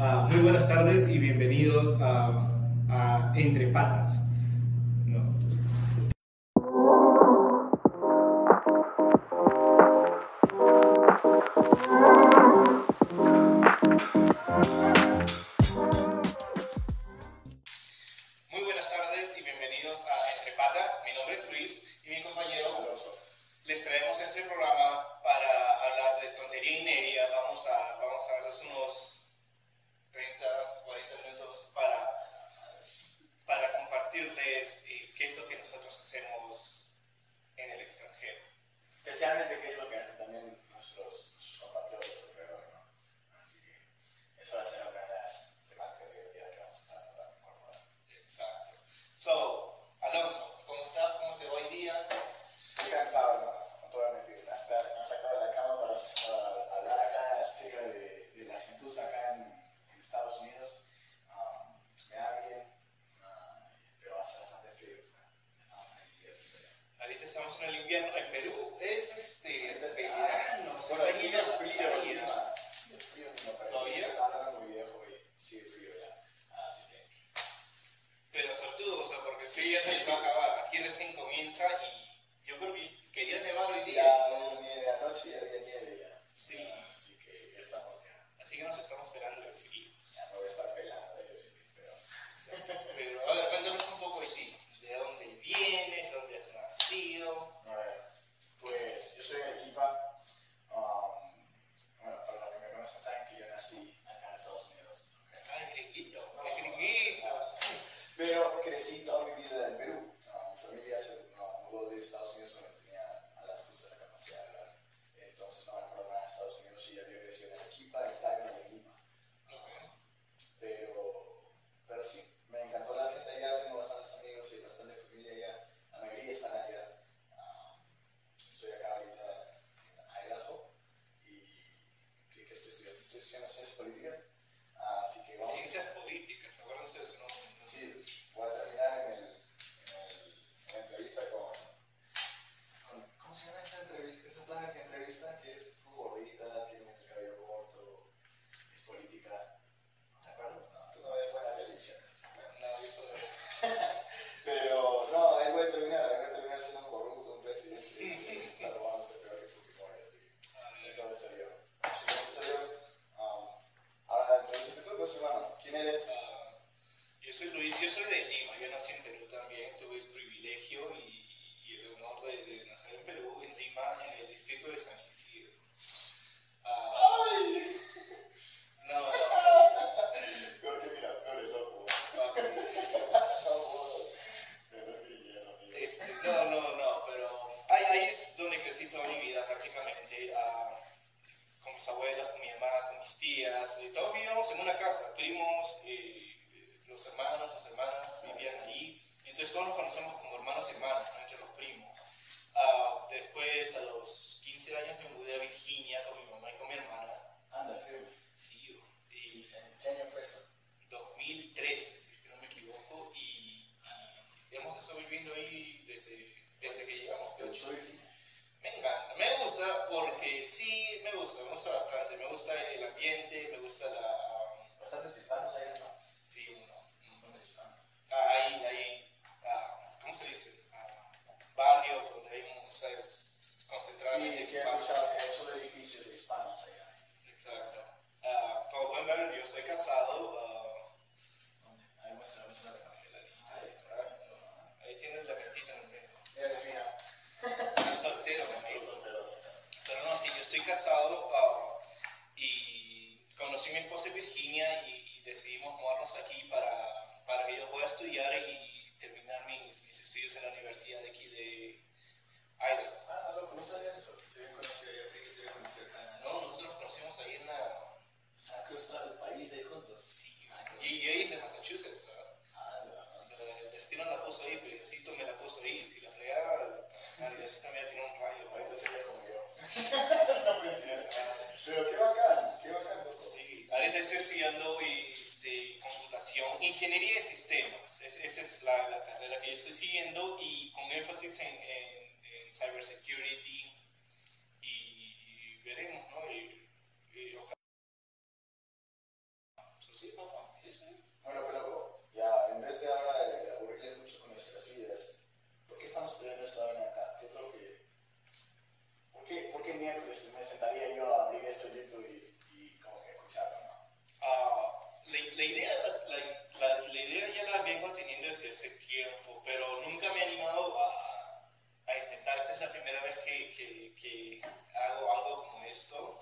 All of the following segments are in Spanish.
Ah, muy buenas tardes y bienvenidos a Entre Patas. que hicieron esos edificios hispanos allá. Exacto. Uh, como pueden ver, yo soy casado. Uh, ahí muestra, muestra la ahí, uh, ahí tienes la ventita en el medio. Es soltero, soltero. Pero no, sí, yo estoy casado ah, y conocí a mi esposa Virginia y, y decidimos mudarnos aquí para, para, que yo pueda estudiar y terminar mis, mis estudios en la universidad de aquí de Idaho. Ah, no sabía eso, que se había conocido. Yo creí que se había conocido acá. No, nosotros nos conocimos ahí en la. Cruzar el país ahí juntos. Sí, man. y, y ahí es de Massachusetts, ¿verdad? Ah, no. O sea, el destino la puso ahí, pero Diosito me la puso ahí. Si la fregaba, Diosito me iba a tirar un rayo. Ahorita sería como yo. no me entiendo. Pero qué bacán, qué bacán. Pues. Sí, ahorita estoy estudiando y, este, computación, ingeniería de sistemas. Es, esa es la, la, carrera que yo estoy siguiendo y con énfasis en, en cybersecurity y veremos, ¿no? Y, y ojalá. Sí, papá, eso. Pero ya, en vez de ahora eh, de aburrirles mucho con nuestras vidas, ¿por qué estamos estudiando esta vaina acá? ¿Qué es lo que.? ¿Por qué, por qué miércoles me sentaría yo a abrir esto en YouTube y, y como que escucharlo, no? Ah, la, la, idea, la, la, la idea ya la vengo teniendo desde hace tiempo, pero nunca me esto.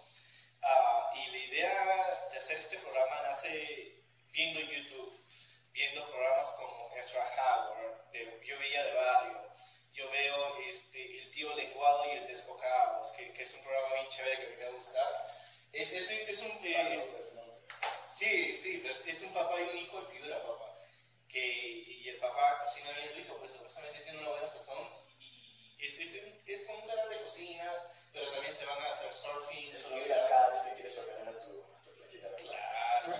Ah, y la idea de hacer este programa nace viendo YouTube, viendo programas como Ezra Howard, de Yo Veía de Barrio. Yo veo este, El Tío Lenguado y El Desbocados, que, que es un programa bien chévere que me va a gustar. Es, es, es un, eh, es- gusta. Sí, sí, pero es un papá y un hijo de figura, papá. Que, y el papá cocina bien rico, pues supuestamente tiene una buena sazón. Y es, es, es como un canal de cocina, pero también se van a hacer surfing. Eso lo miras cada vez que quieres ordenar tu, tu. ¿verdad? Claro.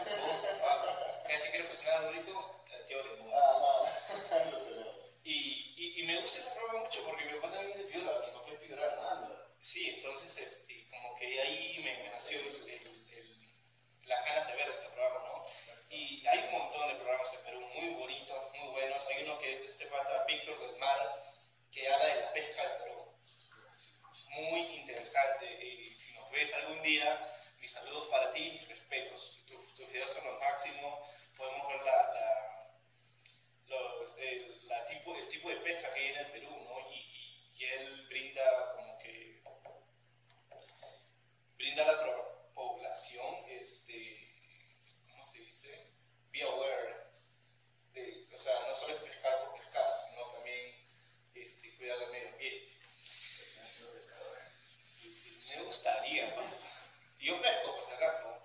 Cada que quiero cocinar algo rico, al tío le muda. Ah. Y, y, y me gusta ese programa mucho porque mi papá también es de Piura, mi papá es piurano. Anda. Sí, entonces, este, como que ahí me, me nació el, el- el- las ganas de ver este programa, ¿no? Y hay un montón de programas en Perú muy bonitos, muy buenos. Hay uno que es de este pata Víctor del Mar, que habla de la pesca. Muy interesante. Y si nos ves algún día, mis saludos para ti, respetos. Tus videos son lo máximo. Podemos ver la, la, los- el, la tipo, el tipo de pesca que hay en el Perú, ¿no? Y, y- y él brinda como que brinda a la población, este, ¿cómo se dice? Be aware. De, o sea, no solo es pescar por pescar, sino también este, cuidar del medio ambiente. Terminé siendo pescador. ¿eh? Y sí, me gustaría, ¿no? Y yo pesco, por si acaso.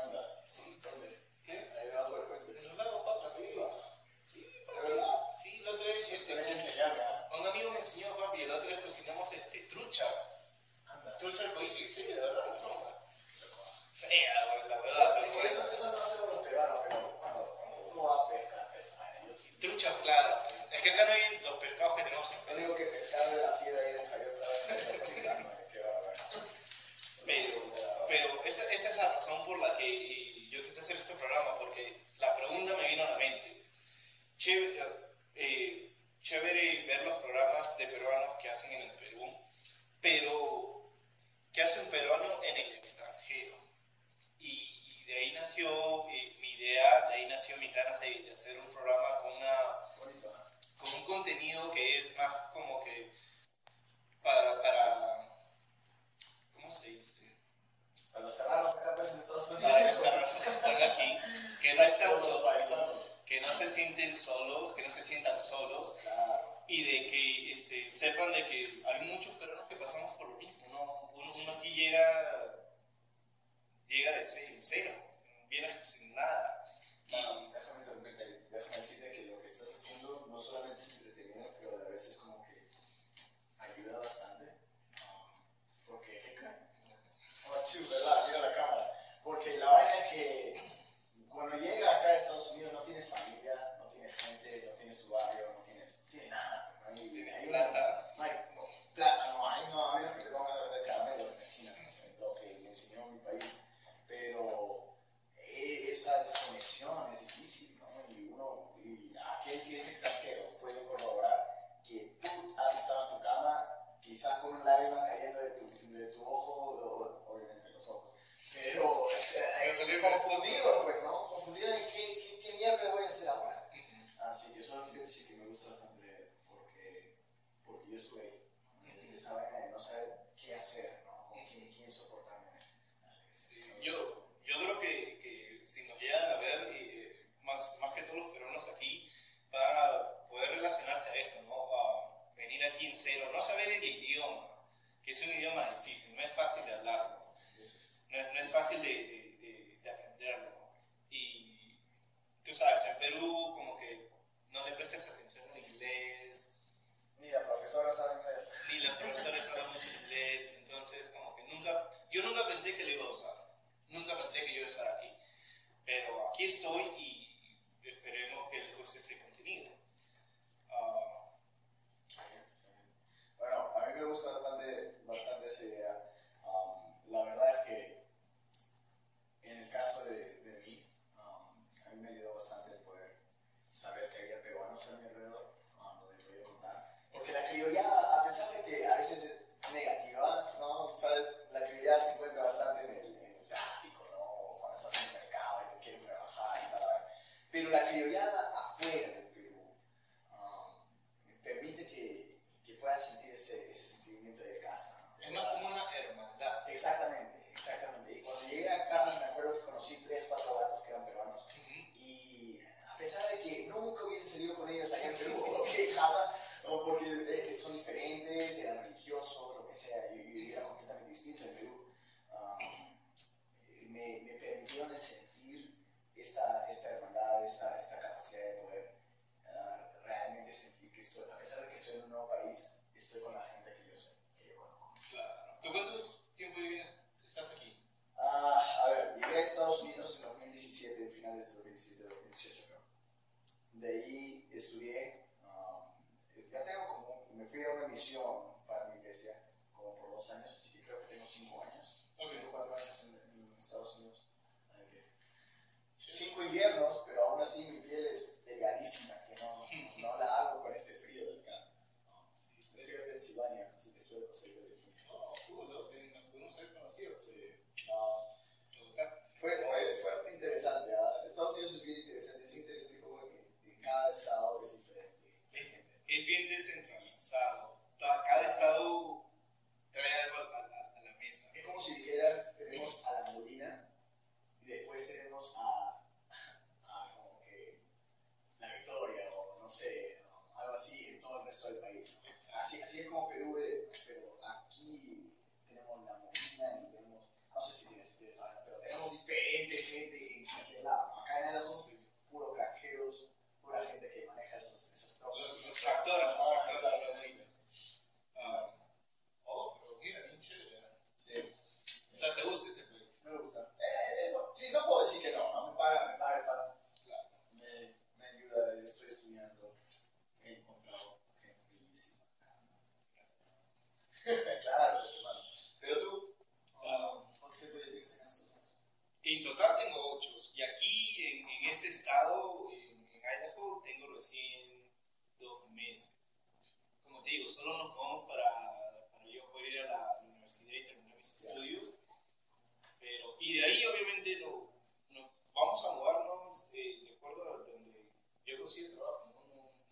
Anda. Sí, ¿dónde? ¿Qué? Ahí debajo del puente. En los lagos, papá, sí. Sí, va. Sí, ¿De papi. verdad? Sí, la otra vez, este, Tienes que enseñarme, ¿ah? un amigo me enseñó, papi, y la otra vez cocinamos este, trucha. Anda. Trucha arcoíris, sí, de verdad, no broma. Loco. Fea, güey, la verdad, Es pero que eso, eso no hacemos los peruanos, pero cuando, cuando uno va a pescar, esa vaina, yo sí. Trucha, claro. Es que acá no hay los pescados que tenemos en Lo Perú. único que pescar de la fiera ahí de Javier Prado, qué bárbaro. Pero, pero esa, esa es la razón por la que eh, yo quise hacer este programa, porque la pregunta me vino a la mente. Chévere, eh, chévere ver los programas de peruanos que hacen en el Perú, pero ¿qué hace un peruano en el extranjero? Y, y de ahí nació eh, mi idea, de ahí nació mis ganas de, de hacer un programa con una Bonito, ¿no? con un contenido que es más como que para, para ¿cómo se dice? Para los serranos acá pues en Estados Unidos. Para que salgan- que salgan aquí, que no están Todos los solos, paisanos. que no se sienten solos, que no se sientan solos Claro. y de que este, sepan de que hay muchos peruanos que pasamos por lo mismo, ¿no? Uno, uno aquí llega, llega de ce- cero, viene sin nada. Y, Bueno, déjame interrumpirte, déjame decirte que lo que estás haciendo no solamente es entretenido, pero a veces como que ayuda bastante. Um, porque, ¿qué creen? Oh, chido, ¿verdad? Mira la cámara. Porque la vaina es que cuando llega acá a Estados Unidos no tienes familia, no tienes gente, no tienes tu barrio, no tienes, no tienes nada. No hay, Tienes hay una- plata. No hay no, plata, no hay, no, a menos que te pongas a vender caramelo en la esquina, lo que me enseñó mi país. Pero eh, esa desconexión es difícil, ¿no? Y uno, y aquel que es extranjero puede corroborar que tú has estado en tu cama, quizás con un lágrima cayendo de tu, de tu ojo, o- obviamente los ojos, pero eh, salir confundido, pues, ¿no? Confundido de qué, qué, qué mierda voy a hacer ahora. Así que eso quiero decir que me gusta bastante porque, porque yo estuve ahí. Es esa vaina de no saber qué hacer, ¿no? Con quién, quién soportarme. Sí, yo, yo creo que, que si nos llegan a ver, eh, más, más que todos los peruanos aquí, van a poder relacionarse a eso, ¿no? No saber el idioma, que es un idioma difícil, no es fácil de hablarlo, no es, no es fácil de, de, de- de aprenderlo. Y tú sabes, en Perú como que no le prestas atención al inglés, Ni la profesora sabe inglés. ni los profesores hablan mucho inglés, entonces como que nunca, yo nunca pensé que lo iba a usar, nunca pensé que yo iba a estar aquí, pero aquí estoy y esperemos que les guste este contenido. gusta bastante, bastante esa idea. Um, la verdad es que en el caso de, de mí, um, a mí me ayudó bastante el poder saber que había peruanos a mi alrededor, um, donde contar. Porque la criollada, a pesar de que a veces es negativa, ¿no? ¿Sabes? La criollada se encuentra bastante en el, en el tráfico, ¿no? Cuando estás en el mercado y te quieren trabajar y tal. Pero la criollada uh,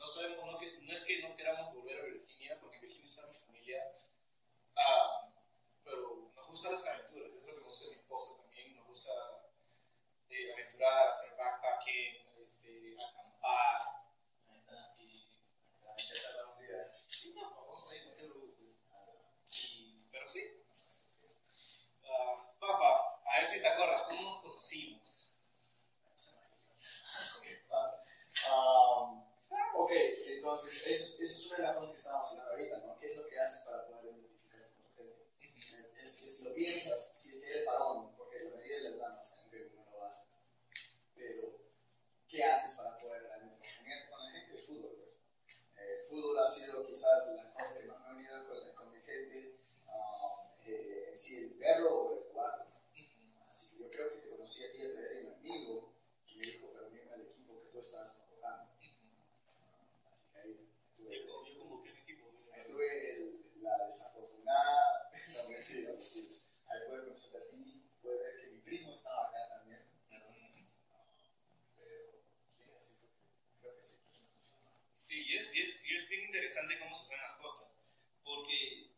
no sabemos, no, es que no queramos volver a Virginia, porque en Virginia está mi familia, ah, pero nos gustan las aventuras, es lo que me gusta mi esposa también, nos gusta eh, aventurar, hacer backpacking, este, acampar, Entonces, eso, es una de las cosas que estábamos hablando ahorita, ¿no? ¿Qué es lo que haces para poder identificar con tu gente? Es que si lo piensas, si eres varón, porque la mayoría de las damas en Perú no lo hacen, pero ¿qué haces para poder realmente congeniar con la gente? El fútbol, eh, El fútbol ha sido quizás la cosa que más me ha unido con, con mi gente, ah, eh, si el perro o el cuarto Sí, y es, es, es bien interesante cómo se hacen las cosas, porque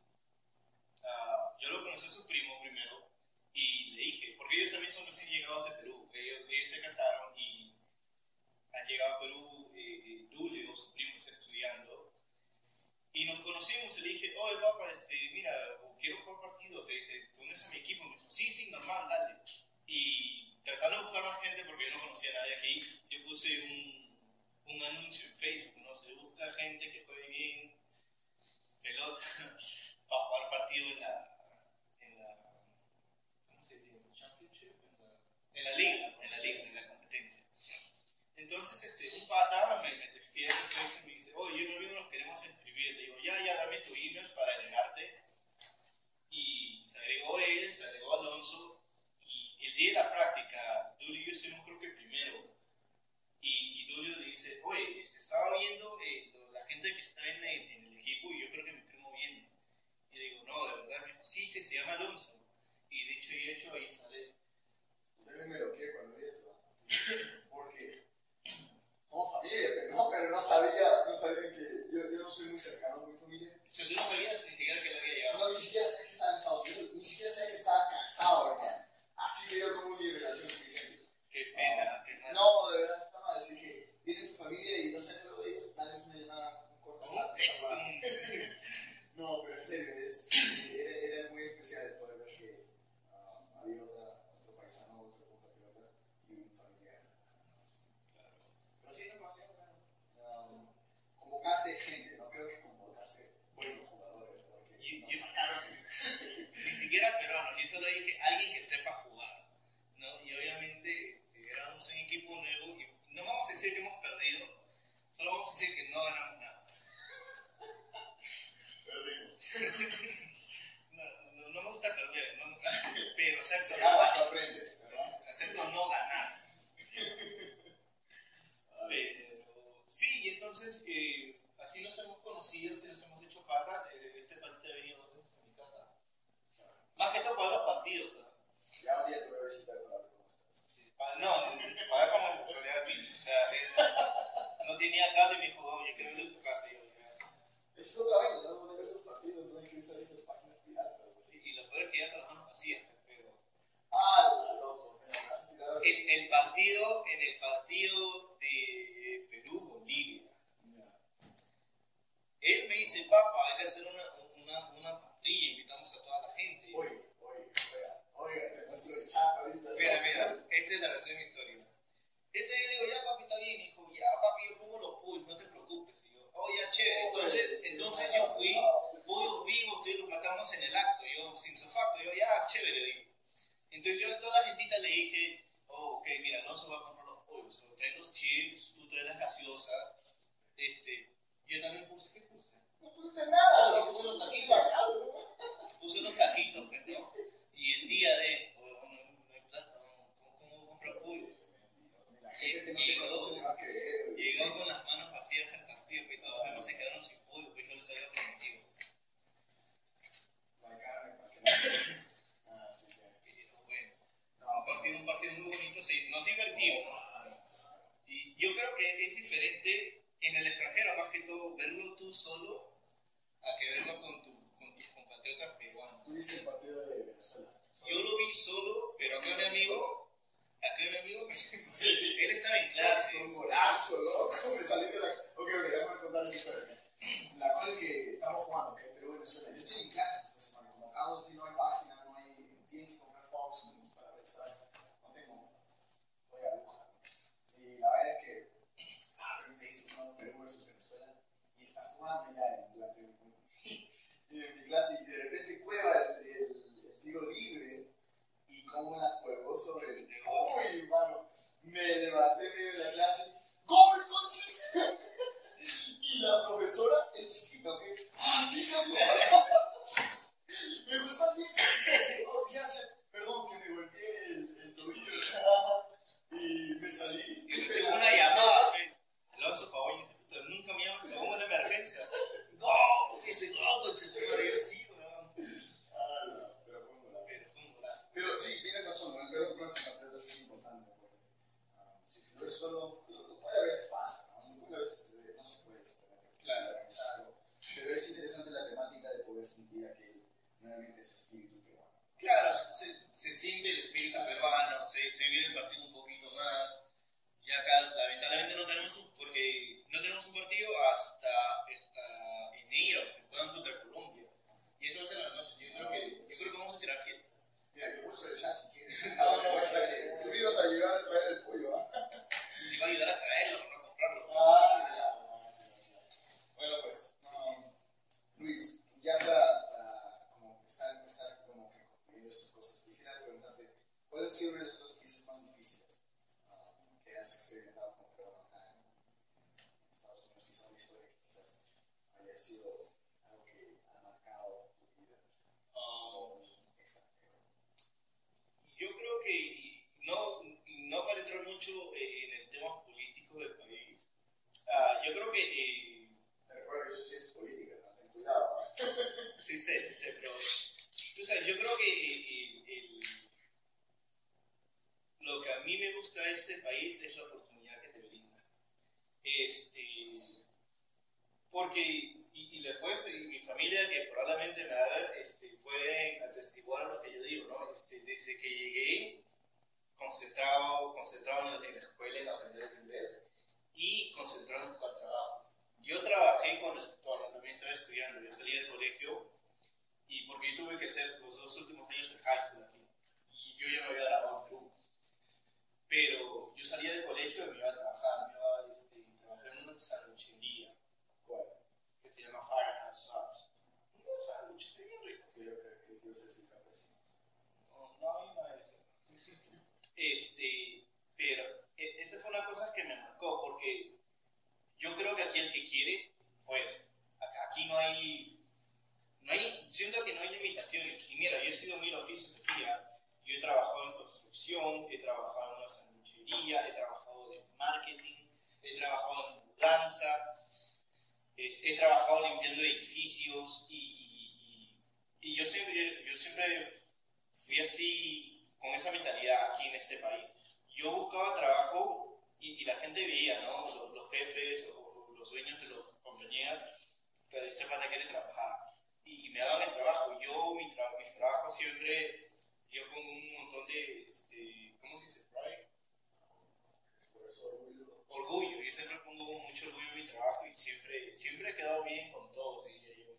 uh, yo lo conocí a su primo primero y le dije, porque ellos también son recién llegados de Perú, ellos, ellos se casaron y han llegado a Perú, eh, eh su primo, está estudiando, y nos conocimos, le dije, oye papá, este, mira, quiero jugar partido, te, te, te unes a mi equipo, me dijo, sí, sí, normal, dale. Y tratando de buscar más gente, porque yo no conocía a nadie aquí, yo puse un un anuncio en Facebook, ¿no? Se busca gente que juegue bien pelota para jugar partido en la, en la ¿cómo se dice? Championship, en la, en la liga, en la liga, en la competencia. Entonces, este, un pata me, me textea en Facebook y me dice, oye, yo no nos queremos inscribir. Le digo, ya, ya, dame tu email para agregarte. Y se agregó él, se agregó Alonso. Y el día de la práctica, Duri y yo estuvimos oye, eh, este, estaba viendo eh, la gente que está en, en, el equipo y yo creo que me estoy moviendo. Y le digo, no, de verdad, me dijo, sí, sí, se llama Alonso. Y dicho y hecho, ahí sale. Usted me lo quiere cuando oye eso, porque somos familia, no, pero no sabía, no sabía que yo, yo no soy muy cercano a mi familia. O sea, tú no sabías ni siquiera que él había llegado. No, ni siquiera sabía que estaba en Estados Unidos, ni siquiera que estaba casado, ¿verdad? Así veo como mi relación con mi gente. Qué pena, qué pena. No, de verdad, estaba a decir que viene tu familia y no sale luego de ellos, tal vez una llamada corta. No, pero en serio, es, eh, era muy especial. solo mucho eh, en el tema político del país. Uh, yo creo que. Eh, recuerda que eso sí es política, no cuidado. sí sé, sí sé, pero. Tú sabes, yo creo que el, el, lo que a mí me gusta de este país es la oportunidad que te brinda. Este, porque, y, y mi familia que probablemente me va a ver, este, pueden atestiguar lo que yo digo, ¿no? Este, desde que llegué concentrado, concentrado en la escuela, en aprender el inglés y concentrado en buscar trabajo. Yo trabajé cuando, cuando, también estaba estudiando, yo salí del colegio y porque yo tuve que hacer los dos últimos años de high school aquí y yo ya me había graduado en Perú. Pero yo salía del colegio y me iba a trabajar, me iba a este, trabajar en un sándwich Este, pero e- esa fue una cosa que me marcó, porque yo creo que aquí el que quiere, puede. Aquí no hay, no hay, siento que no hay limitaciones. Y mira, yo he sido mil oficios aquí, ¿ah? yo he trabajado en construcción, he trabajado en una sanduchería, he trabajado en marketing, he trabajado en mudanza, he trabajado limpiando edificios y, y- y- y yo, siempre, yo siempre fui así, con esa mentalidad aquí en este país. Yo buscaba trabajo y, y la gente veía, ¿no? Los, los jefes o los dueños de las compañías, pero este pata quiere trabajar. Y, y me daban el trabajo. Yo, mi tra- mis trabajos siempre, yo con un montón de, este, ¿cómo se dice? Pride Por eso orgullo. orgullo. Yo siempre pongo mucho orgullo en mi trabajo y siempre, siempre he quedado bien con todos, diría yo.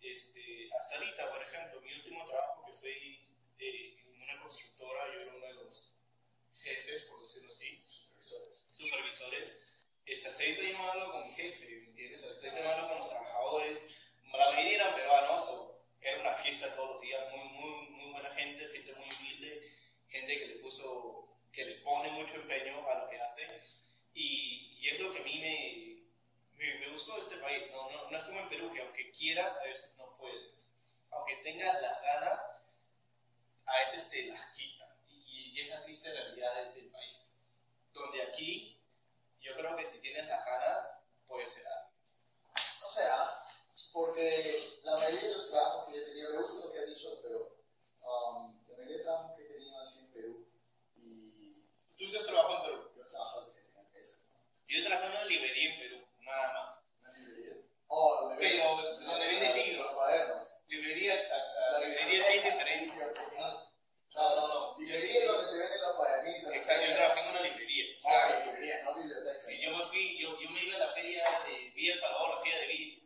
Este, hasta ahorita, por ejemplo, mi último trabajo que fue eh, una constructora, yo era uno de los jefes, por decirlo así, Supervisores. supervisores. Este, hasta yo no hablo con mi jefe, ¿me entiendes? Hasta no hablo con los trabajadores. La mayoría eran peruanos, era una fiesta todos los días, muy, muy, muy buena gente, gente muy humilde, gente que le puso, que le pone mucho empeño a lo que hace. Y, y es lo que a mí me, me, me gustó de este país. No, no, no es como en Perú, que aunque quieras, a veces no puedes. Aunque tengas las ganas, a veces te las quitan. Y, y es la triste realidad del, del país. Donde aquí, yo creo que si tienes las ganas, puedes ser algo. O sea, porque la mayoría de los trabajos que yo tenía, me gusta lo que has dicho, pero um, la mayoría de trabajos que he tenido así en Perú y Tú sí has trabajado en Perú. yo trabajo desde que tenía 13. Yo he trabajado en una librería en Perú, nada más. ¿Una librería? Oh, donde Pero, venden- donde venden libros. Los cuadernos. Librería, a, a- librería es diferente. No, no, no. no. Librería es donde te venden los cuadernitos. Exacto, yo trabajé en una librería. Ah, Exacto. librería, no biblioteca. Si yo me fui, yo, yo me iba a la feria de Villa Salvador, la feria de Villa.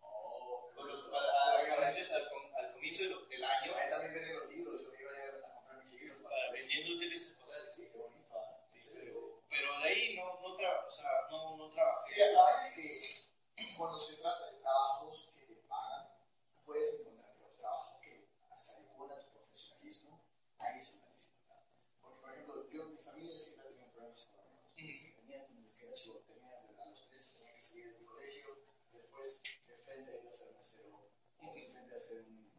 Oh, Con los- a- a- al comienzo- al com- al comienzo del- del año, Ahí también venden los libros, yo me iba a ir a comprar mis libros. para vendiendo útiles escolares. Sí, qué bonito. ah. Sí, pero, pero de ahí no, no, tra- o sea, no, no trabajé. Y la verdad es que cuando se trata de trabajos que te pagan, puedes encontrar que los trabajos que se adecuan a tu profesionalismo, ahí es una dificultad. Porque, por ejemplo, yo, mi familia siempre ha tenido problemas económicos. Desde que tenía, desde que era chico, tenía, a los 13 tenía que salir de mi colegio, después de frente a ir a ser mesero, o de frente a ser un,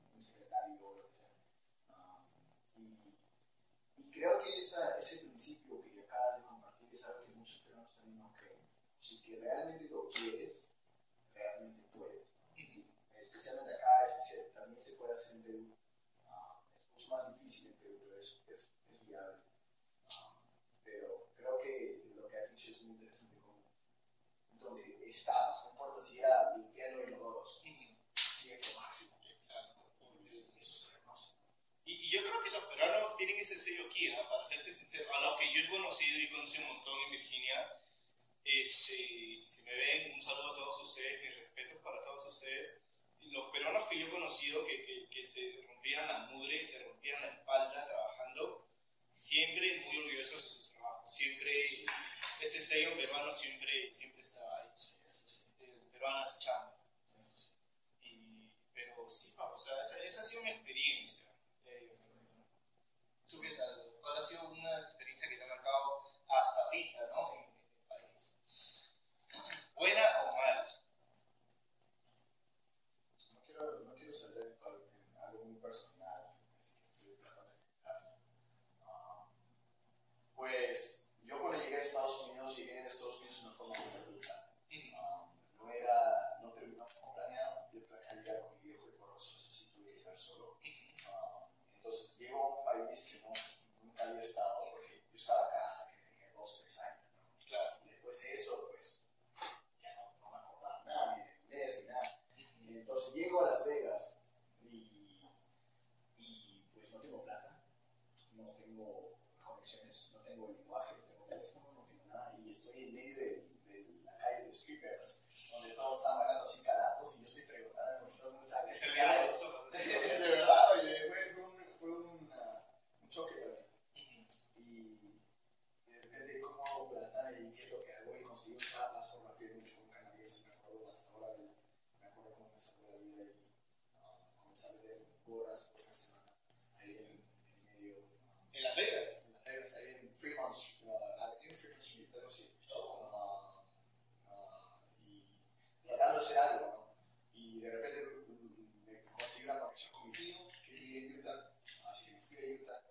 y, y creo que esa, ese principio que acabas de compartir es algo que muchos peruanos también no creen. Si es que realmente lo quieres, realmente puedes. Especialmente acá, especial- también se puede hacer en Perú. Ah, es mucho más difícil en Perú, pero es, es, es viable. Ah, pero creo que lo que has dicho es muy interesante como donde estamos, no importa si era limpiando inodoros, sigue lo máximo. Exacto. Y eso se reconoce. Y, y yo creo que los peruanos tienen ese sello ¿no? para serte sincero. A los que yo he conocido y conocí un montón en Virginia, este, si me ven, un saludo a todos ustedes, mis respetos para todos ustedes. Los peruanos que yo he conocido que, que, que se rompían la mudre, se rompían la espalda trabajando, siempre muy orgullosos de sus trabajos. Siempre ese sello peruano siempre, siempre estaba ahí. El peruano es chamba. Y, pero sí, pa, o sea, esa, esa ha sido mi experiencia. Eh, ¿Tú qué tal? ¿Cuál ha sido una experiencia que te ha marcado hasta ahorita, ¿no? En, en el país. ¿Buena o mala? No quiero, no quiero saltar en algo, en algo muy personal, así que estoy tratando de explicar. Ah, pues yo cuando llegué a Estados Unidos, llegué a Estados Unidos de una forma muy brutal. Ah, no era, no, pero no no planeado, yo planeaba llegar con mi viejo de Corozal, así tuve que llegar solo. Ah, entonces llego a un país que no, nunca había estado, porque yo estaba acá hasta que tenía dos, tres años. ¿no? Claro. Y después de eso, pues, ya no, no me acordaba nada, ni de inglés, ni nada. Y entonces llego a Las Vegas y, y pues no tengo plata, no tengo conexiones, no tengo lenguaje, no tengo teléfono, no tengo nada. Y estoy en medio de, de la calle de strippers, donde todos están bailando así calatos y yo estoy preguntando por todo el mundo qué de verdad, oye, fue, fue, un, fue un, ah, un choque para mí. Y de repente, ¿cómo hago plata y qué es lo que hago? Y conseguí un trabajo rápidamente con un canadiense, me acuerdo hasta ahora, del- me acuerdo cómo me sacó la vida y ah, comencé a vender horas por una semana ahí en, en medio. ah, En Las Vegas. en Las Vegas, ahí Uh, Fremont Street, algo así. Ah, ah, y tratando de hacer algo, ¿no? Y de repente mm, me conseguí una conexión con mi tío, que vivía en Utah, así que me fui a Utah.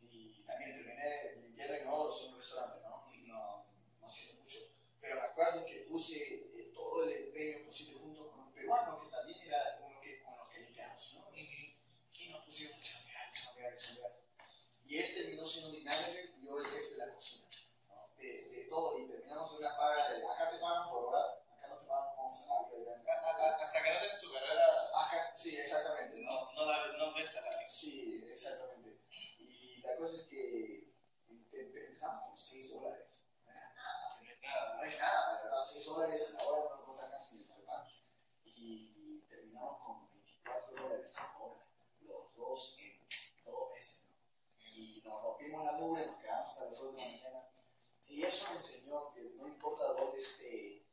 Y también terminé limpiando en un restaurante, ¿no? No, no haciendo mucho. Pero me acuerdo que puse eh, todo el empeño posible junto con un peruano que también era uno que, con los que limpiamos, ¿no? Y nos pusimos a chambear, chambear, chambear. Y él terminó siendo mi manager y yo el jefe de la cocina, ¿no? de, de todo. Y terminamos en una paga de, acá te pagan por hora, acá no te pagan como salario. allá en- Hasta que no tienes tu carrera, Acá, sí, exactamente, ¿no? no, no, da- no ves salario. Sí, exactamente. Y la cosa es que te- empezamos con 6 dólares. No era nada. No es nada. No es nada, de verdad, 6 dólares a la hora no cuesta casi ni para el pan. Y terminamos con 24 dólares a la hora, los dos en dos meses. ¿no? Y nos rompimos la mugre, nos quedamos hasta las 2 de la mañana. Y eso me enseñó que no importa dónde esté,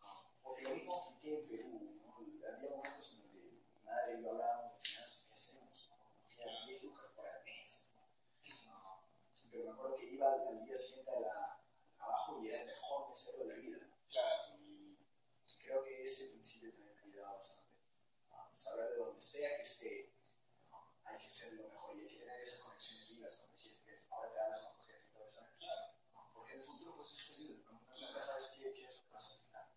ah, porque lo mismo apliqué en Perú. ¿no? Había momentos en donde mi madre y yo hablábamos de finanzas, ¿qué hacemos? ¿no? Nos quedan 10 lucas por el mes. ¿no? Pero me acuerdo que iba al, al día siguiente a la- al trabajo y era el mejor mesero de la vida. Claro. Y creo que ese principio también me ha ayudado bastante. Um, saber de donde sea que esté, ¿no? hay que ser lo mejor y hay que tener esas conexiones vivas. Cuando dijiste que ahora te hablas con tu jefe y todo eso. Claro. ¿no? Porque en el futuro, pues eso te ayuda. ¿no? Nunca sabes qué, qué es lo que vas a necesitar.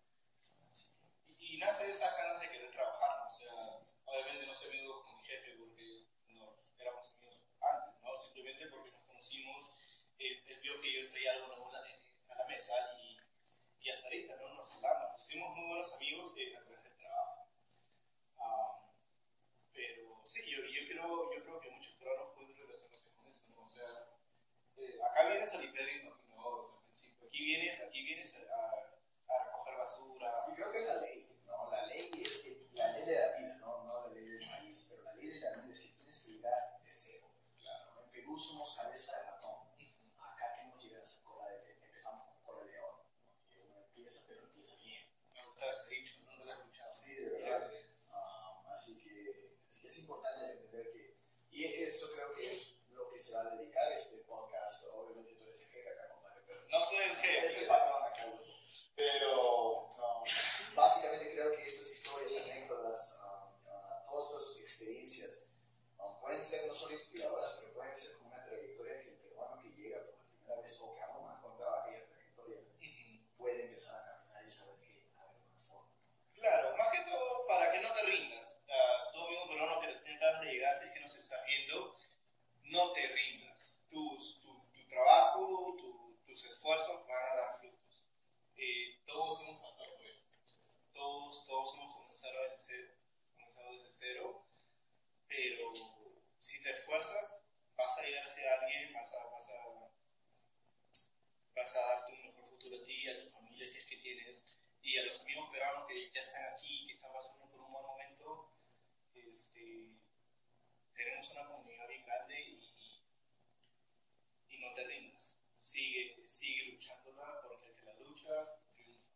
Así que, Y, nace de esas ganas de querer trabajar, ¿no? o sea, obviamente no soy amigo con mi jefe porque no éramos amigos antes, ¿no? Simplemente porque nos conocimos, él, vio que yo traía algo nuevo a la, mesa y, y hasta ahorita, ¿no? Nos hablamos, nos hicimos muy buenos amigos eh, a través del trabajo. Ah, pero sí, yo, yo, creo, yo creo que muchos peruanos pueden relacionarse con eso, ¿no? O sea, eh, acá vienes a limpiar inodoros al principio, aquí vienes, aquí vienes a, recoger basura, y creo que es la ley, ¿no? Ley es que la ley de la vida, ¿no? No la ley del país, pero la ley de la vida es que tienes que llegar de cero. Claro. En Perú somos cabeza de ratón. Acá queremos llegar a cola de empezamos con cola de león. uno empieza, pero empieza bien. Me gustaba ese dicho, no lo he escuchado. Sí, de verdad. Ah, así, que, así que es importante entender que, y esto creo que es lo que se va a dedicar este podcast. Obviamente tú eres el jefe acá, compadre, pero No soy el es jefe, el patrón acá, loco. Pero ah, básicamente creo que estas historias, anécdotas, ah, ah, todas estas experiencias ah, pueden ser no solo inspiradoras, pero pueden ser como una trayectoria que el peruano que llega por la primera vez o que aún no ha encontrado aquella trayectoria puede empezar a caminar y saber que a ver una forma. Claro, más que todo para que no te rindas. A todo amigo peruano que recién acabas de llegar, si es que nos estás viendo, no te rindas. Tus, tu, tu trabajo, tu- tus esfuerzos van a dar frutos. Eh, todos hemos pasado por eso. Todos, todos hemos comenzado desde cero, comenzado desde cero, pero si te esfuerzas, vas a llegar a ser alguien, vas a, vas a, vas a darte un mejor futuro a ti, a tu familia, si es que tienes y a los amigos peruanos que ya están aquí, que están pasando por un buen momento, este, tenemos una comunidad bien grande y, no te rindas. Sigue, sigue luchándola porque el que la lucha triunfa.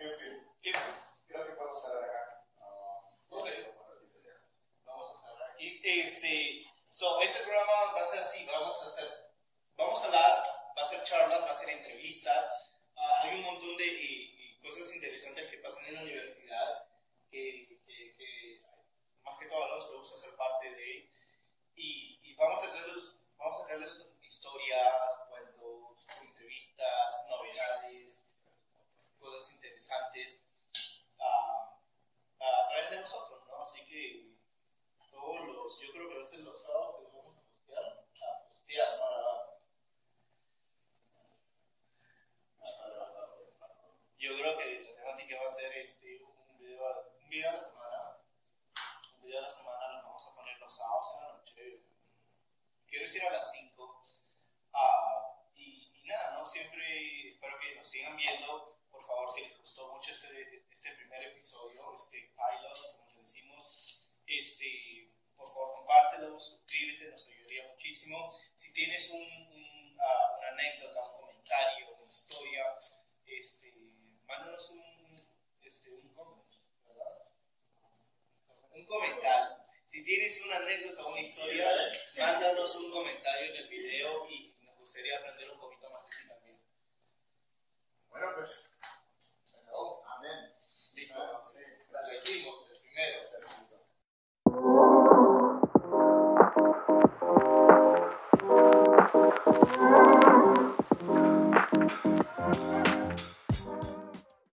En fin, ¿Qué más? creo que podemos cerrar acá. Ah, Ok. ya se fue un ratito ya. Vamos a cerrar aquí. Este, so, este programa va a ser así, vamos a hacer, vamos a hablar, va a ser charlas, va a ser entrevistas, Ah, hay un montón de y- y cosas interesantes que pasan en la universidad que, que- que más que todo a nosotros gusta ser parte de y, y vamos a traerles, vamos a traerles historias, cuentos, entrevistas, novedades, cosas interesantes ah, a través de nosotros, ¿no? Así que todos los, yo creo que a ser los sábados que vamos a postear, a postear. A- levantado. Yo creo que la temática va a ser este, un, video, a- un video a la semana. Un video a la semana lo vamos a poner los sábados en la noche. Quiero decir a las 5. y, y nada, ¿no? Siempre espero que nos sigan viendo. Por favor, si les gustó mucho este, este primer episodio, este pilot, como le decimos, este, por favor compártelo, suscríbete, nos ayudaría muchísimo. Si tienes un, un, uh, una anécdota, un comentario, una historia, este, mándanos un, este, un comentario, ¿verdad? Un comentario. Si tienes una anécdota o una historia, mándanos un comentario en el video y nos gustaría aprender un poquito más de ti también. Bueno, pues. Se. Amén. Listo. Sí, gracias. Lo hicimos, el primero.